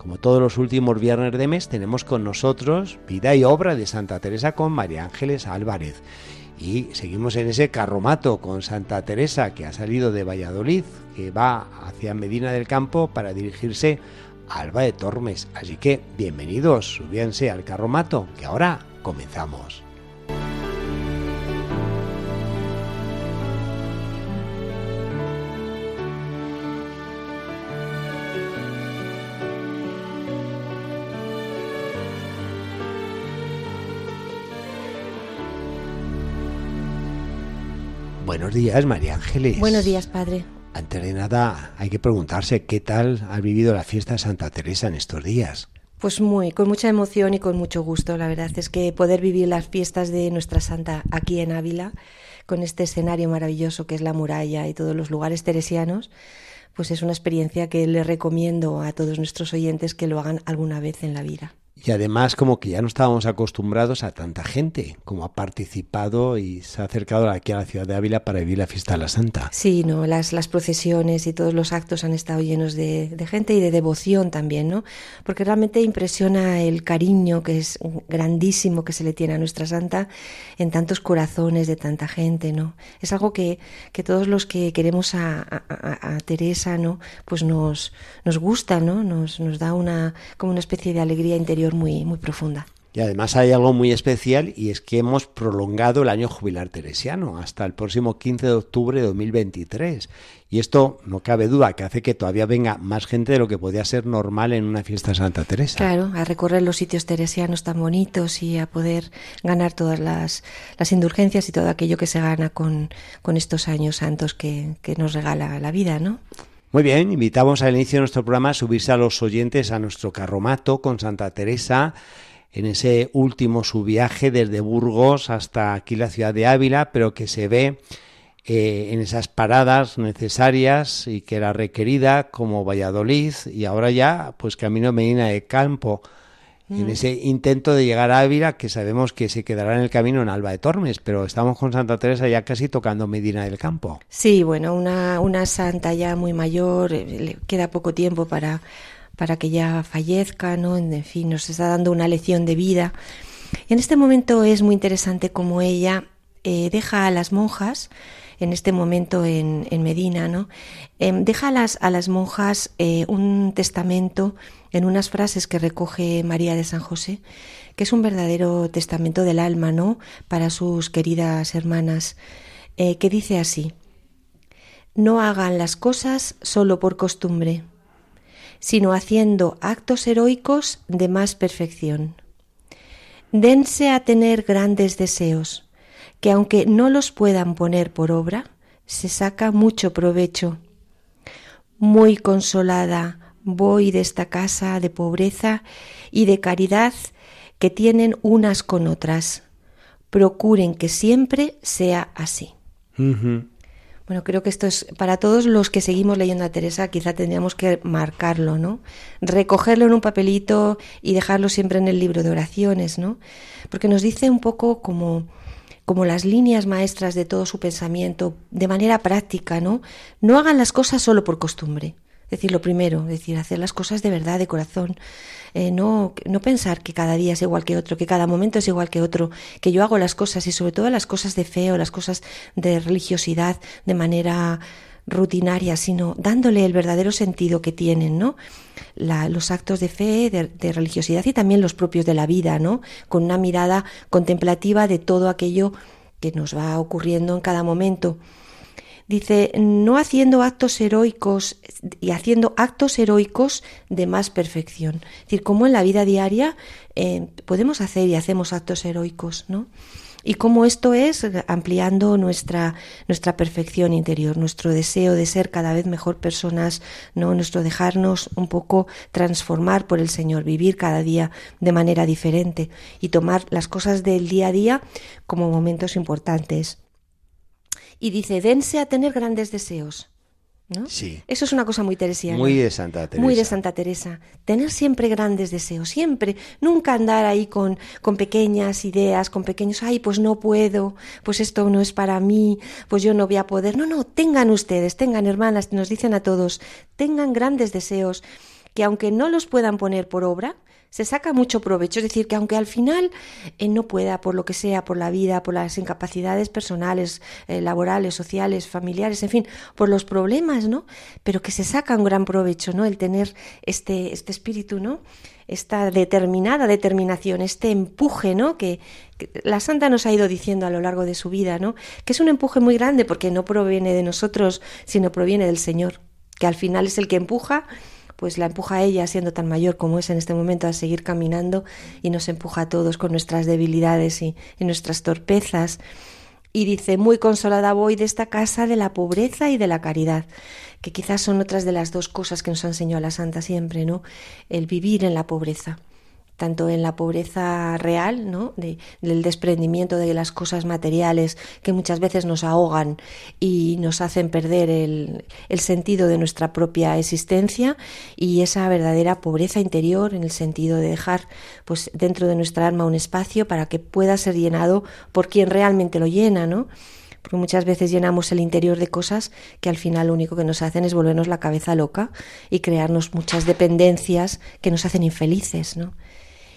Como todos los últimos viernes de mes, tenemos con nosotros vida y obra de Santa Teresa con María Ángeles Álvarez. Y seguimos en ese carromato con Santa Teresa que ha salido de Valladolid, que va hacia Medina del Campo para dirigirse a Alba de Tormes. Así que bienvenidos, subíanse al carromato, que ahora comenzamos. Buenos días, María Ángeles. Buenos días, padre. Antes de nada, hay que preguntarse qué tal ha vivido la fiesta de Santa Teresa en estos días. Pues muy, con mucha emoción y con mucho gusto. La verdad es que poder vivir las fiestas de nuestra santa aquí en Ávila, con este escenario maravilloso que es la muralla y todos los lugares teresianos, pues es una experiencia que le recomiendo a todos nuestros oyentes que lo hagan alguna vez en la vida. Y además como que ya no estábamos acostumbrados a tanta gente como ha participado y se ha acercado aquí a la ciudad de Ávila para vivir la fiesta de la Santa. Sí, no, las, las procesiones y todos los actos han estado llenos de, de, gente y de devoción también, ¿no? Porque realmente impresiona el cariño que es grandísimo que se le tiene a nuestra Santa en tantos corazones de tanta gente, ¿no? Es algo que, que todos los que queremos a, a, a, Teresa, ¿no? Pues nos, nos gusta, ¿no? Nos, nos da una, como una especie de alegría interior muy, muy profunda. Y además hay algo muy especial y es que hemos prolongado el año jubilar teresiano hasta el próximo 15 de octubre de 2023. Y esto no cabe duda que hace que todavía venga más gente de lo que podía ser normal en una fiesta de Santa Teresa. Claro, a recorrer los sitios teresianos tan bonitos y a poder ganar todas las, las indulgencias y todo aquello que se gana con, con estos años santos que, que nos regala la vida, ¿no? Muy bien, invitamos al inicio de nuestro programa a subirse a los oyentes a nuestro carromato con Santa Teresa en ese último su viaje desde Burgos hasta aquí la ciudad de Ávila, pero que se ve eh, en esas paradas necesarias y que era requerida como Valladolid y ahora ya pues camino Medina de Campo en ese intento de llegar a Ávila, que sabemos que se quedará en el camino en Alba de Tormes, pero estamos con Santa Teresa ya casi tocando Medina del Campo. Sí, bueno, una, una santa ya muy mayor, le queda poco tiempo para, para que ya fallezca, ¿no? En fin, nos está dando una lección de vida. En este momento es muy interesante como ella eh, deja a las monjas, en este momento en, Medina, ¿no? Eh, deja a las, a las monjas eh, un testamento en unas frases que recoge María de San José, que es un verdadero testamento del alma, ¿no? Para sus queridas hermanas, eh, que dice así: No hagan las cosas solo por costumbre, sino haciendo actos heroicos de más perfección. Dense a tener grandes deseos, que aunque no los puedan poner por obra, se saca mucho provecho. Muy consolada voy de esta casa de pobreza y de caridad que tienen unas con otras. Procuren que siempre sea así. Uh -huh. Bueno, creo que esto es para todos los que seguimos leyendo a Teresa, quizá tendríamos que marcarlo, ¿no? Recogerlo en un papelito y dejarlo siempre en el libro de oraciones, ¿no? Porque nos dice un poco como como las líneas maestras de todo su pensamiento de manera práctica, ¿no? No hagan las cosas solo por costumbre. Es decir, lo primero, decir, hacer las cosas de verdad, de corazón. Eh, no, no pensar que cada día es igual que otro, que cada momento es igual que otro, que yo hago las cosas y sobre todo las cosas de fe o las cosas de religiosidad de manera rutinaria, sino dándole el verdadero sentido que tienen, ¿no? La, los actos de fe, de, de, religiosidad y también los propios de la vida, ¿no? Con una mirada contemplativa de todo aquello que nos va ocurriendo en cada momento. Dice, no haciendo actos heroicos y haciendo actos heroicos de más perfección. Es decir, como en la vida diaria eh, podemos hacer y hacemos actos heroicos, ¿no? Y cómo esto es ampliando nuestra, nuestra perfección interior, nuestro deseo de ser cada vez mejor personas, ¿no? nuestro dejarnos un poco transformar por el Señor, vivir cada día de manera diferente y tomar las cosas del día a día como momentos importantes. Y dice, dense a tener grandes deseos. Sí. Eso es una cosa muy teresiana. Muy de Santa Teresa. Muy de Santa Teresa. Tener siempre grandes deseos, siempre. Nunca andar ahí con, con pequeñas ideas, con pequeños, ay, pues no puedo, pues esto no es para mí, pues yo no voy a poder. No, no, tengan ustedes, tengan hermanas, nos dicen a todos, tengan grandes deseos que aunque no los puedan poner por obra, se saca mucho provecho. Es decir, que aunque al final eh, no pueda, por lo que sea, por la vida, por las incapacidades personales, eh, laborales, sociales, familiares, en fin, por los problemas, ¿no? Pero que se saca un gran provecho, ¿no? El tener este, este espíritu, ¿no? Esta determinada determinación, este empuje, ¿no? Que, que la santa nos ha ido diciendo a lo largo de su vida, ¿no? Que es un empuje muy grande porque no proviene de nosotros, sino proviene del Señor, que al final es el que empuja pues la empuja a ella, siendo tan mayor como es en este momento, a seguir caminando y nos empuja a todos con nuestras debilidades y, nuestras torpezas. Y dice, muy consolada voy de esta casa de la pobreza y de la caridad, que quizás son otras de las dos cosas que nos ha enseñado la Santa siempre, ¿no? El vivir en la pobreza tanto en la pobreza real, ¿no? del desprendimiento de las cosas materiales que muchas veces nos ahogan y nos hacen perder el, sentido de nuestra propia existencia y esa verdadera pobreza interior en el sentido de dejar pues dentro de nuestra alma un espacio para que pueda ser llenado por quien realmente lo llena, ¿no? porque muchas veces llenamos el interior de cosas que al final lo único que nos hacen es volvernos la cabeza loca y crearnos muchas dependencias que nos hacen infelices, ¿no?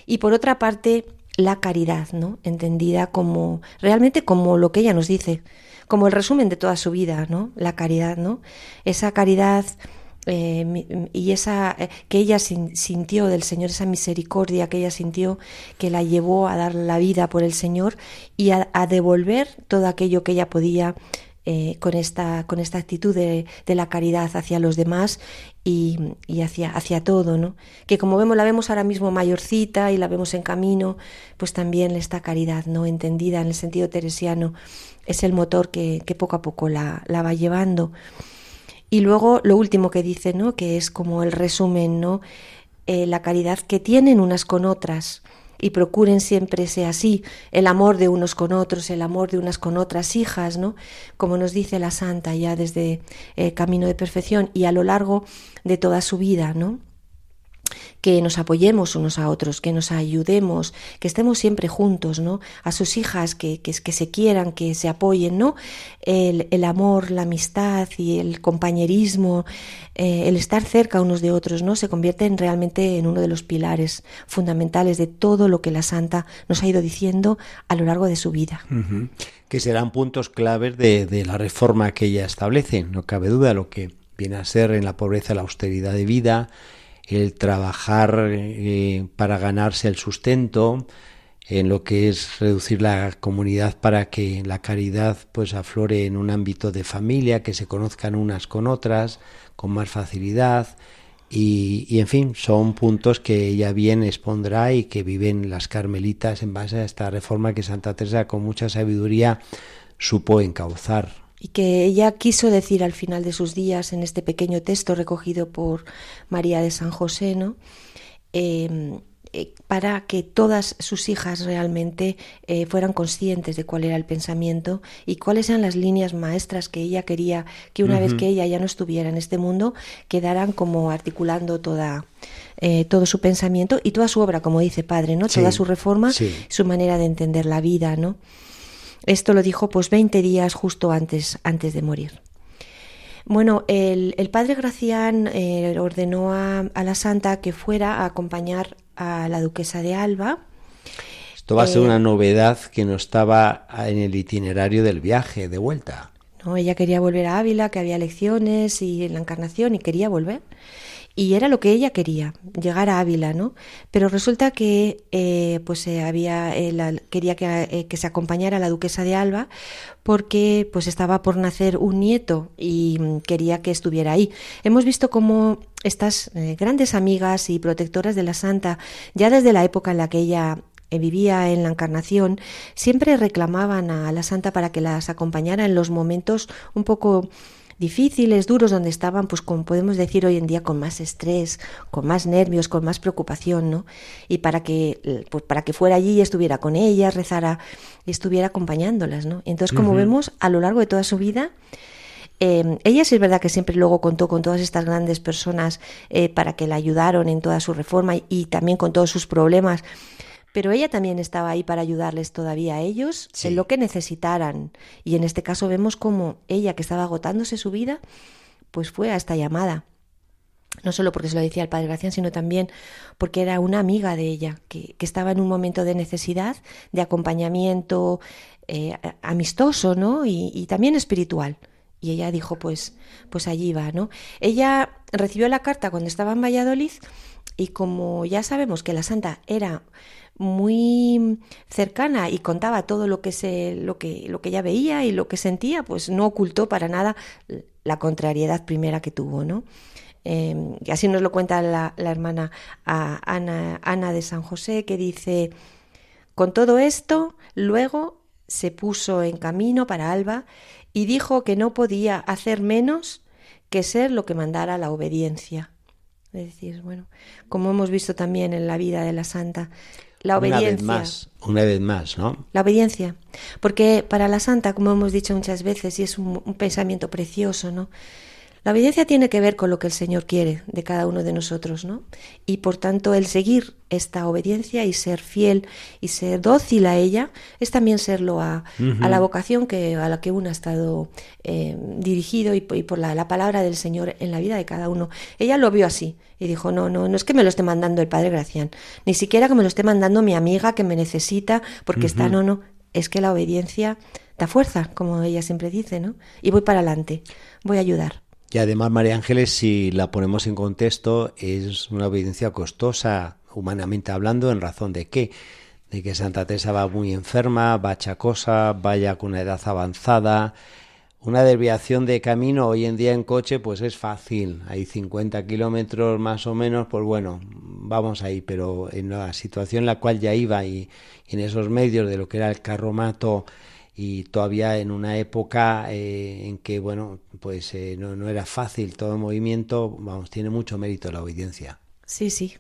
Y por otra parte, la caridad, ¿no? Entendida como realmente como lo que ella nos dice, como el resumen de toda su vida, ¿no? La caridad, ¿no? Esa caridad eh, y esa eh, que ella sintió del Señor, esa misericordia que ella sintió que la llevó a dar la vida por el Señor y a devolver todo aquello que ella podía eh, con, esta, con esta actitud de, la caridad hacia los demás y, hacia, hacia todo, ¿no? Que como vemos, la vemos ahora mismo mayorcita y la vemos en camino, pues también esta caridad, ¿no? Entendida en el sentido teresiano, es el motor que, poco a poco la, la va llevando. Y luego lo último que dice, ¿no? Que es como el resumen, ¿no? Eh, la caridad que tienen unas con otras y procuren siempre sea así, el amor de unos con otros, el amor de unas con otras hijas, ¿no? Como nos dice la santa ya desde eh, Camino de Perfección y a lo largo de toda su vida, ¿no? Que nos apoyemos unos a otros, que nos ayudemos, que estemos siempre juntos, ¿no? A sus hijas que, que, que se quieran, que se apoyen, ¿no? El, el amor, la amistad y el compañerismo, eh, el estar cerca unos de otros, ¿no? Se convierten realmente en uno de los pilares fundamentales de todo lo que la Santa nos ha ido diciendo a lo largo de su vida. Que serán puntos claves de, de la reforma que ella establece, no cabe duda, lo que viene a ser en la pobreza la austeridad de vida, el trabajar eh, para ganarse el sustento, en lo que es reducir la comunidad para que la caridad pues aflore en un ámbito de familia, que se conozcan unas con otras con más facilidad. Y, y en fin, son puntos que ella bien expondrá y que viven las carmelitas en base a esta reforma que Santa Teresa con mucha sabiduría supo encauzar y que ella quiso decir al final de sus días en este pequeño texto recogido por María de San José, ¿no? Em, eh, para que todas sus hijas realmente eh, fueran conscientes de cuál era el pensamiento y cuáles eran las líneas maestras que ella quería que una vez que ella ya no estuviera en este mundo quedaran como articulando toda eh, todo su pensamiento y toda su obra como dice padre no toda su reforma su manera de entender la vida no esto lo dijo pues 20 días justo antes, antes de morir. Bueno, el, padre Gracián eh, ordenó a, la santa que fuera a acompañar a la duquesa de Alba. Esto va a ser eh, una novedad que no estaba en el itinerario del viaje de vuelta. No, ella quería volver a Ávila, que había elecciones y la encarnación y quería volver y era lo que ella quería, llegar a Ávila, ¿no? Pero resulta que eh, pues eh, había quería que, eh, que, se acompañara la duquesa de Alba porque pues estaba por nacer un nieto y mm, quería que estuviera ahí. Hemos visto cómo estas grandes amigas y protectoras de la santa, ya desde la época en la que ella vivía en la Encarnación, siempre reclamaban a la Santa para que las acompañara en los momentos un poco difíciles, duros, donde estaban, pues como podemos decir hoy en día, con más estrés, con más nervios, con más preocupación, ¿no? Y para que, pues para que fuera allí y estuviera con ellas, rezara y estuviera acompañándolas, ¿no? Entonces, como vemos, a lo largo de toda su vida, eh, ella sí es verdad que siempre luego contó con todas estas grandes personas eh, para que la ayudaron en toda su reforma y también con todos sus problemas, pero ella también estaba ahí para ayudarles todavía a ellos en lo que necesitaran. Y en este caso vemos como ella, que estaba agotándose su vida, pues fue a esta llamada. No solo porque se lo decía el padre Gracián, sino también porque era una amiga de ella, que, estaba en un momento de necesidad, de acompañamiento eh, amistoso, ¿no? Y, y también espiritual. Y ella dijo, pues, pues allí va, ¿no? Ella recibió la carta cuando estaba en Valladolid y como ya sabemos que la santa era muy cercana y contaba todo lo que se lo que lo que ella veía y lo que sentía pues no ocultó para nada la contrariedad primera que tuvo no em, y así nos lo cuenta la, hermana Ana, Ana de San José que dice con todo esto luego se puso en camino para Alba y dijo que no podía hacer menos que ser lo que mandara la obediencia. Es decir, bueno, como hemos visto también en la vida de la santa, la obediencia. Una vez más, una vez más, ¿no? La obediencia. Porque para la santa, como hemos dicho muchas veces, y es un, un pensamiento precioso, ¿no? La obediencia tiene que ver con lo que el Señor quiere de cada uno de nosotros, ¿no? Y por tanto el seguir esta obediencia y ser fiel y ser dócil a ella es también serlo a, la vocación que, a la que uno ha estado eh, dirigido y, por la, la, palabra del Señor en la vida de cada uno. Ella lo vio así y dijo, no, no, no es que me lo esté mandando el Padre Gracián, ni siquiera que me lo esté mandando mi amiga que me necesita porque está, no, no, es que la obediencia da fuerza, como ella siempre dice, ¿no? Y voy para adelante, voy a ayudar. Y además, María Ángeles, si la ponemos en contexto, es una obediencia costosa, humanamente hablando, en razón de qué? De que Santa Teresa va muy enferma, va chacosa, vaya con una edad avanzada. Una desviación de camino hoy en día en coche pues es fácil, hay 50 kilómetros más o menos, pues bueno, vamos ahí, pero en la situación en la cual ya iba y en esos medios de lo que era el carromato y todavía en una época eh, en que bueno pues eh, no, no, era fácil todo movimiento vamos tiene mucho mérito la obediencia sí sí.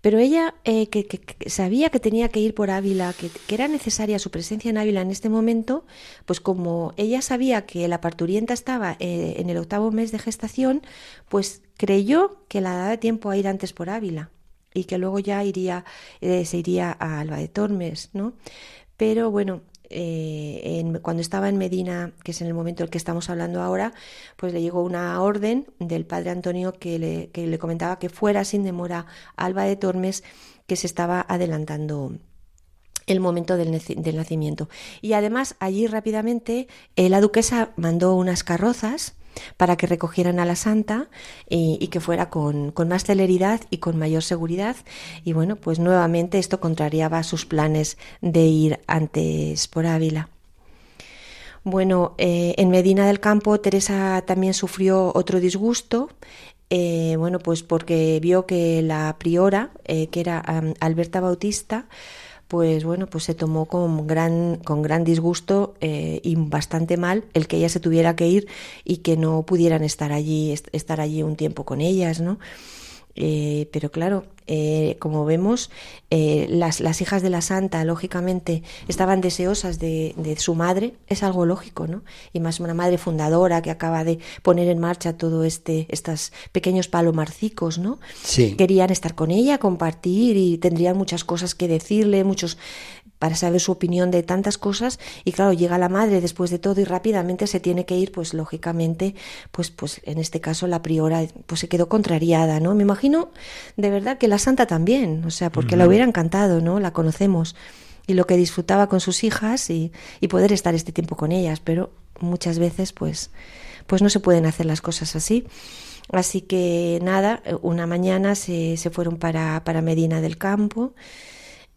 Pero ella eh, que, sabía que tenía que ir por Ávila que, que, era necesaria su presencia en Ávila en este momento pues como ella sabía que la parturienta estaba en el octavo mes de gestación pues creyó que la daba tiempo a ir antes por Ávila y que luego ya iría se iría a Alba de Tormes no pero bueno eh, en, cuando estaba en Medina, que es en el momento en el que estamos hablando ahora, pues le llegó una orden del padre Antonio que le, que le comentaba que fuera sin demora Alba de Tormes, que se estaba adelantando el momento del, del nacimiento. Y además allí rápidamente eh, la duquesa mandó unas carrozas para que recogieran a la santa y, que fuera con, más celeridad y con mayor seguridad. Y bueno, pues nuevamente esto contrariaba sus planes de ir antes por Ávila. Bueno, eh, en Medina del Campo Teresa también sufrió otro disgusto. Eh, bueno, pues porque vio que la priora, eh, que era Alberta Bautista, pues bueno, pues se tomó con gran, con gran disgusto eh, y bastante mal el que ella se tuviera que ir y que no pudieran estar allí, estar allí un tiempo con ellas, ¿no? Eh, pero claro, eh, como vemos, eh, las, las, hijas de la santa, lógicamente, estaban deseosas de, de, su madre, es algo lógico, ¿no? Y más una madre fundadora que acaba de poner en marcha todo este, estos pequeños palomarcicos, ¿no? Sí. Querían estar con ella, compartir y tendrían muchas cosas que decirle, muchos para saber su opinión de tantas cosas y claro, llega la madre después de todo y rápidamente se tiene que ir, pues lógicamente, pues pues en este caso la priora pues se quedó contrariada, ¿no? Me imagino de verdad que la santa también, o sea, porque la hubiera encantado, ¿no? La conocemos y lo que disfrutaba con sus hijas y, y poder estar este tiempo con ellas, pero muchas veces pues pues no se pueden hacer las cosas así. Así que nada, una mañana se, se fueron para, para Medina del Campo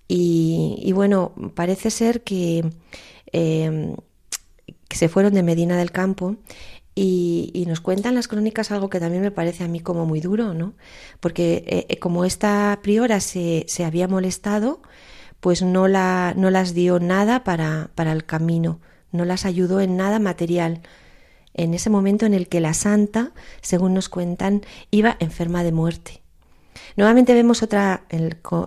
y, bueno, parece ser que, em, que, se fueron de Medina del Campo y, nos cuentan las crónicas algo que también me parece a mí como muy duro, ¿no? Porque eh, eh, como esta priora se, se había molestado, pues no, la, no las dio nada para, para el camino, no las ayudó en nada material. En ese momento en el que la santa, según nos cuentan, iba enferma de muerte. Nuevamente vemos otra,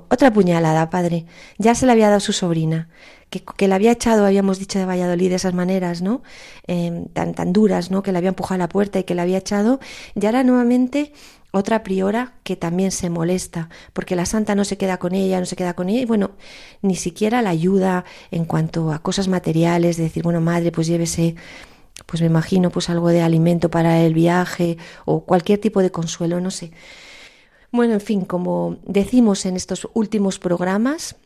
otra puñalada, padre. Ya se le había dado su sobrina, que, que la había echado, habíamos dicho de Valladolid, de esas maneras, ¿no? Em, tan, tan duras, ¿no? Que le había empujado a la puerta y que la había echado. Ya era nuevamente otra priora que también se molesta, porque la santa no se queda con ella, no se queda con ella, y bueno, ni siquiera la ayuda en cuanto a cosas materiales, de decir, bueno, madre, pues llévese, pues me imagino, pues algo de alimento para el viaje, o cualquier tipo de consuelo, no sé. Bueno, en fin, como decimos en estos últimos programas,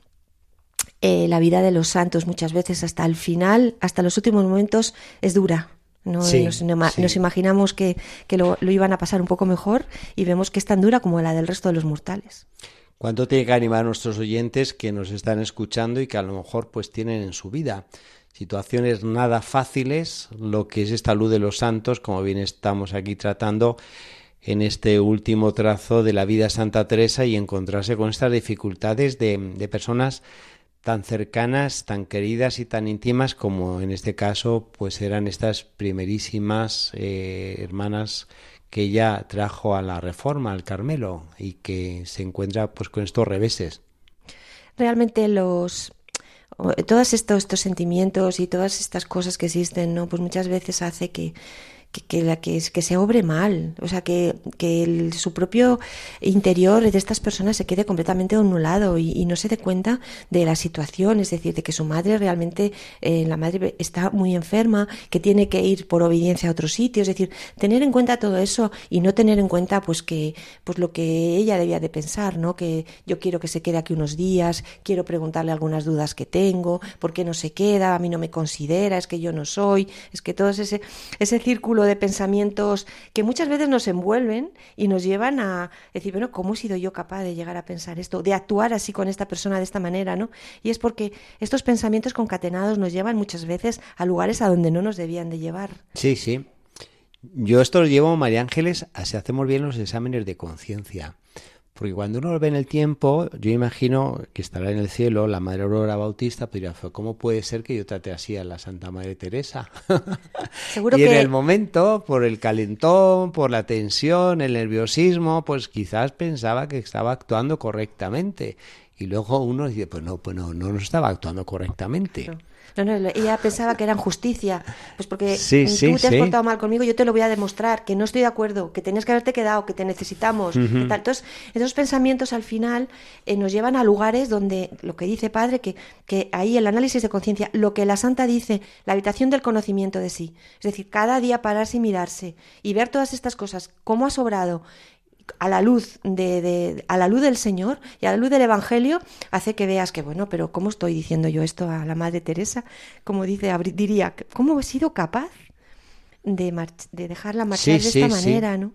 eh, la vida de los santos muchas veces hasta el final, hasta los últimos momentos, es dura. ¿no? nos, imaginamos que, lo, iban a pasar un poco mejor y vemos que es tan dura como la del resto de los mortales. ¿Cuánto tiene que animar a nuestros oyentes que nos están escuchando y que a lo mejor pues tienen en su vida situaciones nada fáciles, lo que es esta luz de los santos, como bien estamos aquí tratando, en este último trazo de la vida de Santa Teresa y encontrarse con estas dificultades de, personas tan cercanas, tan queridas y tan íntimas como en este caso pues eran estas primerísimas eh, hermanas que ella trajo a la reforma, al Carmelo, y que se encuentra pues con estos reveses. Realmente los todos estos, estos sentimientos y todas estas cosas que existen, ¿no? Pues muchas veces hace que, que, la, que, que, se obre mal, o sea, que, que su propio interior de estas personas se quede completamente anulado y, no se dé cuenta de la situación, es decir, de que su madre realmente, eh, la madre está muy enferma, que tiene que ir por obediencia a otro sitio, es decir, tener en cuenta todo eso y no tener en cuenta pues que pues lo que ella debía de pensar, ¿no? Que yo quiero que se quede aquí unos días, quiero preguntarle algunas dudas que tengo, por qué no se queda, a mí no me considera, es que yo no soy, es que todo ese ese círculo de pensamientos que muchas veces nos envuelven y nos llevan a decir, bueno, ¿cómo he sido yo capaz de llegar a pensar esto, de actuar así con esta persona de esta manera, ¿no? Y es porque estos pensamientos concatenados nos llevan muchas veces a lugares a donde no nos debían de llevar. Sí, sí. Yo esto lo llevo, María Ángeles, a si hacemos bien los exámenes de conciencia. Porque cuando uno lo ve en el tiempo, yo imagino que estará en el cielo la Madre Aurora Bautista, pero dirá, ¿cómo puede ser que yo trate así a la Santa Madre Teresa? Seguro y en el momento, por el calentón, por la tensión, el nerviosismo, pues quizás pensaba que estaba actuando correctamente. Y luego uno dice, pues no, pues no, no, estaba actuando correctamente. No, no, ella pensaba que era injusticia. Pues porque tú te has portado mal conmigo, yo te lo voy a demostrar, que no estoy de acuerdo, que tenías que haberte quedado, que te necesitamos. Entonces, esos pensamientos al final eh, nos llevan a lugares donde, lo que dice Padre, que, que ahí el análisis de conciencia, lo que la Santa dice, la habitación del conocimiento de sí. Es decir, cada día pararse y mirarse y ver todas estas cosas, cómo ha sobrado a la luz de, a la luz del Señor y a la luz del Evangelio hace que veas que bueno pero cómo estoy diciendo yo esto a la Madre Teresa como dice diría cómo he sido capaz de, de dejarla marchar de esta manera no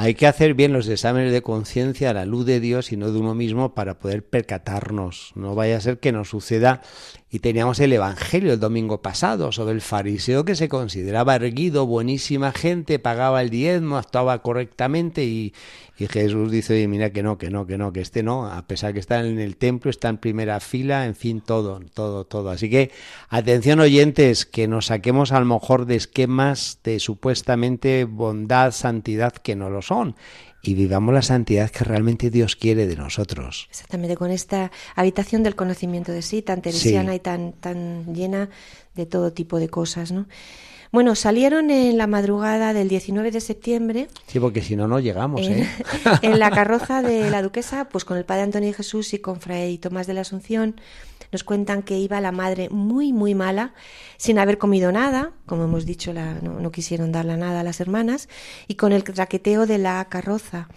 hay que hacer bien los exámenes de conciencia a la luz de Dios y no de uno mismo para poder percatarnos. No vaya a ser que nos suceda. Y teníamos el Evangelio el domingo pasado sobre el fariseo que se consideraba erguido, buenísima gente, pagaba el diezmo, actuaba correctamente y, y Jesús dice, mira que no, que no, que no, que este no, a pesar que está en el templo, está en primera fila, en fin, todo, todo, todo. Así que atención oyentes, que nos saquemos a lo mejor de esquemas de supuestamente bondad, santidad que no lo son y vivamos la santidad que realmente Dios quiere de nosotros. Exactamente, con esta habitación del conocimiento de sí, tan teresiana y tan, tan llena de todo tipo de cosas, ¿no? Bueno, salieron en la madrugada del 19 de septiembre. Sí, porque si no, no llegamos, en, ¿eh? en la carroza de la duquesa, pues con el padre Antonio Jesús y con Fray Tomás de la Asunción. Nos cuentan que iba la madre muy, muy mala, sin haber comido nada, como hemos dicho, la, no, quisieron darle nada a las hermanas, y con el traqueteo de la carroza.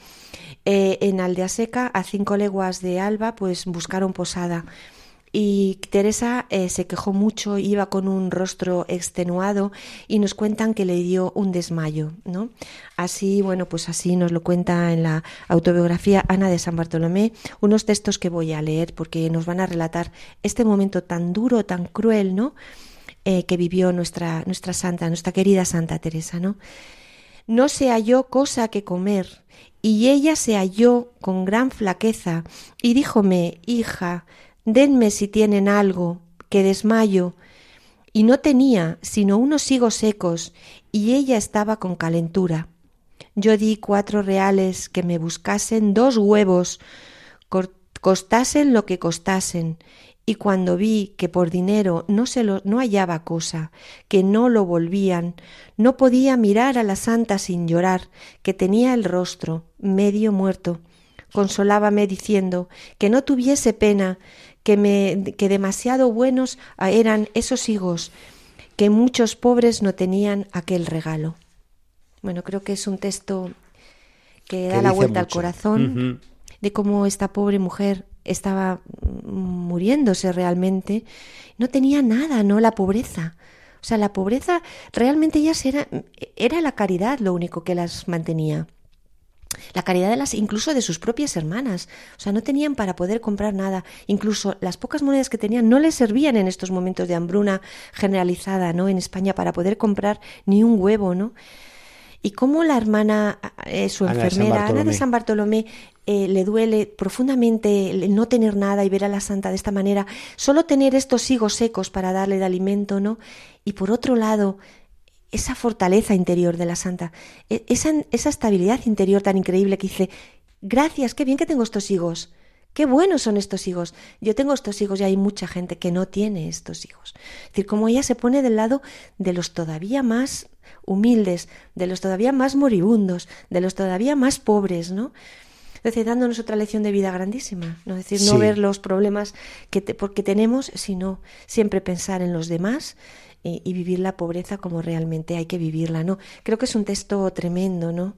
Eh, en Aldea Seca, a cinco leguas de Alba, pues buscaron posada y Teresa eh, se quejó mucho, iba con un rostro extenuado y nos cuentan que le dio un desmayo, ¿no? Así, bueno, pues así nos lo cuenta en la autobiografía Ana de San Bartolomé, unos textos que voy a leer porque nos van a relatar este momento tan duro, tan cruel, ¿no? Eh, que vivió nuestra, nuestra santa, nuestra querida Santa Teresa, ¿no? No se halló cosa que comer, y ella se halló con gran flaqueza, y díjome, hija, denme si tienen algo, que desmayo. Y no tenía sino unos higos secos, y ella estaba con calentura. Yo di cuatro reales que me buscasen dos huevos, costasen lo que costasen, y cuando vi que por dinero no se lo no hallaba cosa, que no lo volvían, no podía mirar a la santa sin llorar, que tenía el rostro medio muerto. Consolábame diciendo que no tuviese pena, que me que demasiado buenos eran esos higos, que muchos pobres no tenían aquel regalo. Bueno, creo que es un texto que da la vuelta al corazón de cómo esta pobre mujer estaba muriéndose realmente, no tenía nada, ¿no? La pobreza. O sea, la pobreza realmente ellas era, era la caridad lo único que las mantenía. La caridad de las, incluso de sus propias hermanas. O sea, no tenían para poder comprar nada. Incluso las pocas monedas que tenían no les servían en estos momentos de hambruna generalizada, ¿no? En España para poder comprar ni un huevo, ¿no? Y cómo la hermana, eh, su enfermera, Ana de San Bartolomé, eh, le duele profundamente el no tener nada y ver a la santa de esta manera, solo tener estos higos secos para darle de alimento, ¿no? Y por otro lado, esa fortaleza interior de la santa, e, esa, esa estabilidad interior tan increíble que dice, gracias, qué bien que tengo estos higos. Qué buenos son estos hijos. Yo tengo estos hijos y hay mucha gente que no tiene estos hijos. Es decir, como ella se pone del lado de los todavía más humildes, de los todavía más moribundos, de los todavía más pobres, ¿no? decir, dándonos otra lección de vida grandísima, ¿no? Es decir, no ver los problemas que porque tenemos, sino siempre pensar en los demás y, vivir la pobreza como realmente hay que vivirla, ¿no? Creo que es un texto tremendo, ¿no?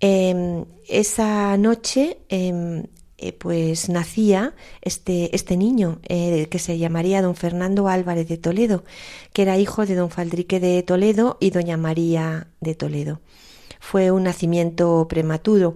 Em, esa noche em, eh, pues nacía este, este niño eh, que se llamaría don Fernando Álvarez de Toledo, que era hijo de don Faldrique de Toledo y doña María de Toledo fue un nacimiento prematuro.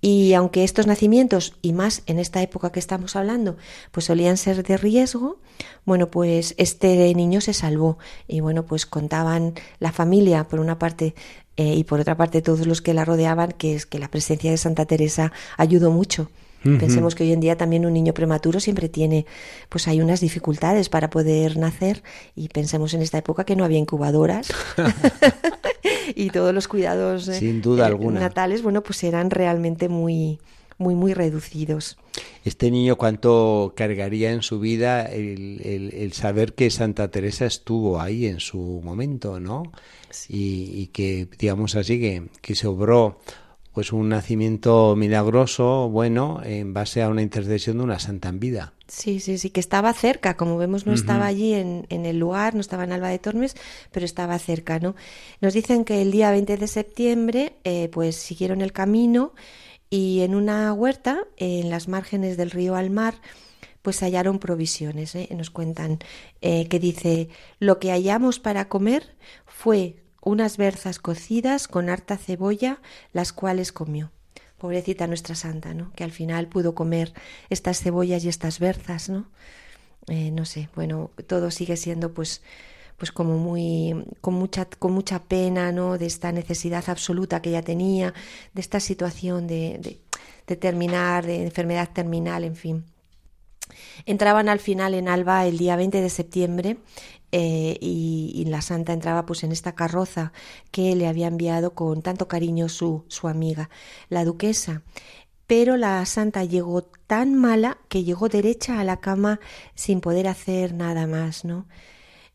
Y aunque estos nacimientos, y más en esta época que estamos hablando, pues solían ser de riesgo, bueno, pues este niño se salvó. Y bueno, pues contaban la familia, por una parte, eh, y por otra parte todos los que la rodeaban, que es que la presencia de Santa Teresa ayudó mucho. Pensemos que hoy en día también un niño prematuro siempre tiene, pues hay unas dificultades para poder nacer y pensemos en esta época que no había incubadoras y todos los cuidados eh, Sin duda eh, natales, bueno, pues eran realmente muy, muy, muy reducidos. Este niño, ¿cuánto cargaría en su vida el, el, saber que Santa Teresa estuvo ahí en su momento, ¿no? Y, y, que, digamos así, que, que se obró pues un nacimiento milagroso, bueno, en base a una intercesión de una santa en vida. Sí, sí, sí, que estaba cerca, como vemos, no estaba allí en, en, el lugar, no estaba en Alba de Tormes, pero estaba cerca, ¿no? Nos dicen que el día 20 de septiembre, eh, pues siguieron el camino y en una huerta, en las márgenes del río Almar, pues hallaron provisiones. ¿eh? Nos cuentan eh, que dice, lo que hallamos para comer fue unas berzas cocidas con harta cebolla, las cuales comió. Pobrecita nuestra santa, ¿no? Que al final pudo comer estas cebollas y estas berzas, ¿no? Eh, no sé, bueno, todo sigue siendo pues pues como muy con mucha con mucha pena no de esta necesidad absoluta que ella tenía de esta situación de, de, de terminar de enfermedad terminal en fin entraban al final en Alba el día 20 de septiembre eh, y, la santa entraba pues en esta carroza que le había enviado con tanto cariño su, su amiga, la duquesa. Pero la santa llegó tan mala que llegó derecha a la cama sin poder hacer nada más, ¿no?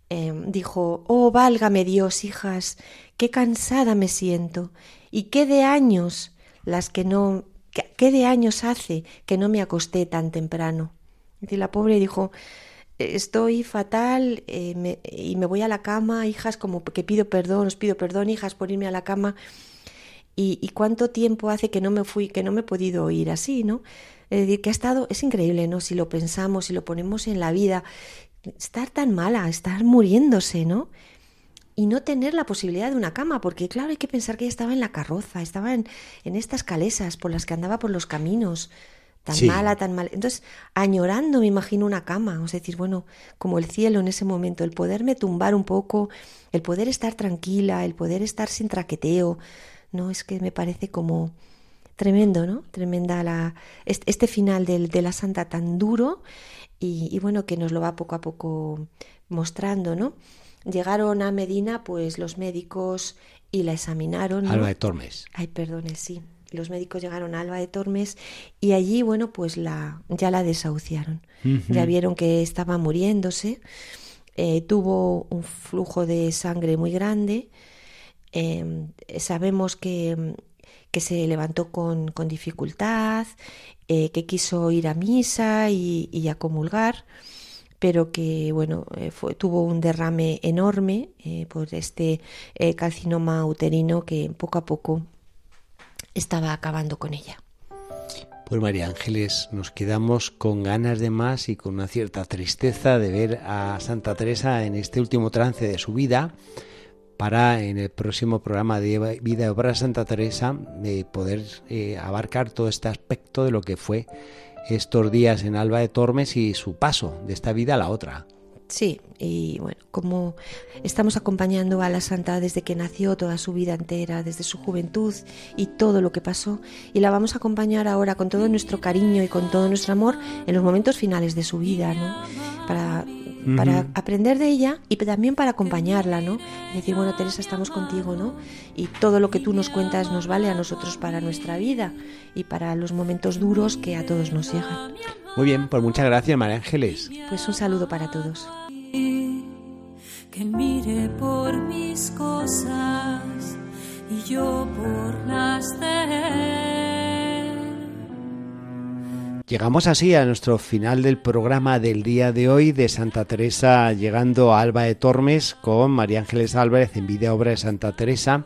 Em, dijo, oh, válgame Dios, hijas, qué cansada me siento, y qué de años las que no, qué de años hace que no me acosté tan temprano. Y la pobre dijo, estoy fatal eh, y me voy a la cama, hijas, como que pido perdón, os pido perdón, hijas, por irme a la cama. Y, cuánto tiempo hace que no me fui, que no me he podido ir así, ¿no? Es decir, que ha estado, es increíble, ¿no? Si lo pensamos, si lo ponemos en la vida, estar tan mala, estar muriéndose, ¿no? Y no tener la posibilidad de una cama, porque claro, hay que pensar que ella estaba en la carroza, estaba en, en estas calesas por las que andaba por los caminos, tan mala, tan mal. Entonces, añorando, me imagino una cama, es decir, bueno, como el cielo en ese momento, el poderme tumbar un poco, el poder estar tranquila, el poder estar sin traqueteo, no es que me parece como tremendo, ¿no? Tremenda la, este, final del, de la santa tan duro y, bueno, que nos lo va poco a poco mostrando, ¿no? Llegaron a Medina, pues los médicos y la examinaron. Alba de Tormes. Ay, perdone, sí. Los médicos llegaron a Alba de Tormes y allí, bueno, pues la, ya la desahuciaron. Ya vieron que estaba muriéndose. Eh, tuvo un flujo de sangre muy grande. Em, sabemos que, que, se levantó con, con dificultad, eh, que quiso ir a misa y, y a comulgar pero que bueno eh, fue, tuvo un derrame enorme eh, por este eh, calcinoma uterino que poco a poco estaba acabando con ella. Pues María Ángeles, nos quedamos con ganas de más y con una cierta tristeza de ver a Santa Teresa en este último trance de su vida para en el próximo programa de Vida y Obra de Santa Teresa poder abarcar todo este aspecto de lo que fue estos días en Alba de Tormes y su paso de esta vida a la otra. Sí, y bueno, como estamos acompañando a la santa desde que nació, toda su vida entera, desde su juventud y todo lo que pasó, y la vamos a acompañar ahora con todo nuestro cariño y con todo nuestro amor en los momentos finales de su vida, ¿no? Para para aprender de ella y también para acompañarla, ¿no? decir, bueno, Teresa, estamos contigo, ¿no? Y todo lo que tú nos cuentas nos vale a nosotros para nuestra vida y para los momentos duros que a todos nos llegan. Muy bien, pues muchas gracias, María Ángeles. Pues un saludo para todos. Que mire por mis cosas y yo por las de Llegamos así a nuestro final del programa del día de hoy de Santa Teresa llegando a Alba de Tormes con María Ángeles Álvarez en Vida Obra de Santa Teresa.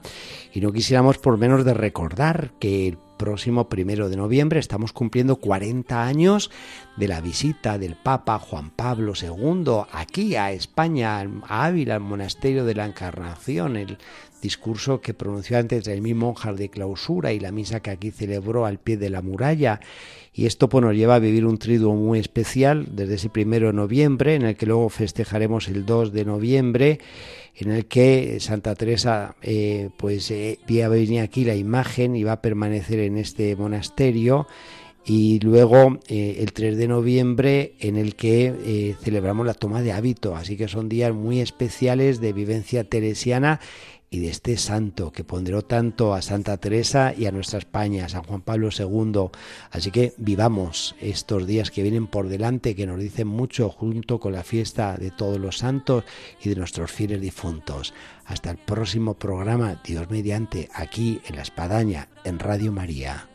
Y no quisiéramos por menos de recordar que el próximo primero de noviembre. Estamos cumpliendo 40 años de la visita del Papa Juan Pablo II aquí a España, a Ávila, al monasterio de la Encarnación, el discurso que pronunció antes del mismo monjas de clausura y la misa que aquí celebró al pie de la muralla. Y esto pues, nos lleva a vivir un triduo muy especial desde ese primero de noviembre, en el que luego festejaremos el 2 de noviembre, en el que Santa Teresa eh, pues eh, a venir aquí la imagen y va a permanecer en este monasterio y luego eh, el 3 de noviembre en el que eh, celebramos la toma de hábito, así que son días muy especiales de vivencia teresiana y de este santo que ponderó tanto a Santa Teresa y a nuestra España, a San Juan Pablo II. Así que vivamos estos días que vienen por delante, que nos dicen mucho junto con la fiesta de todos los santos y de nuestros fieles difuntos. Hasta el próximo programa, Dios mediante, aquí en la Espadaña, en Radio María.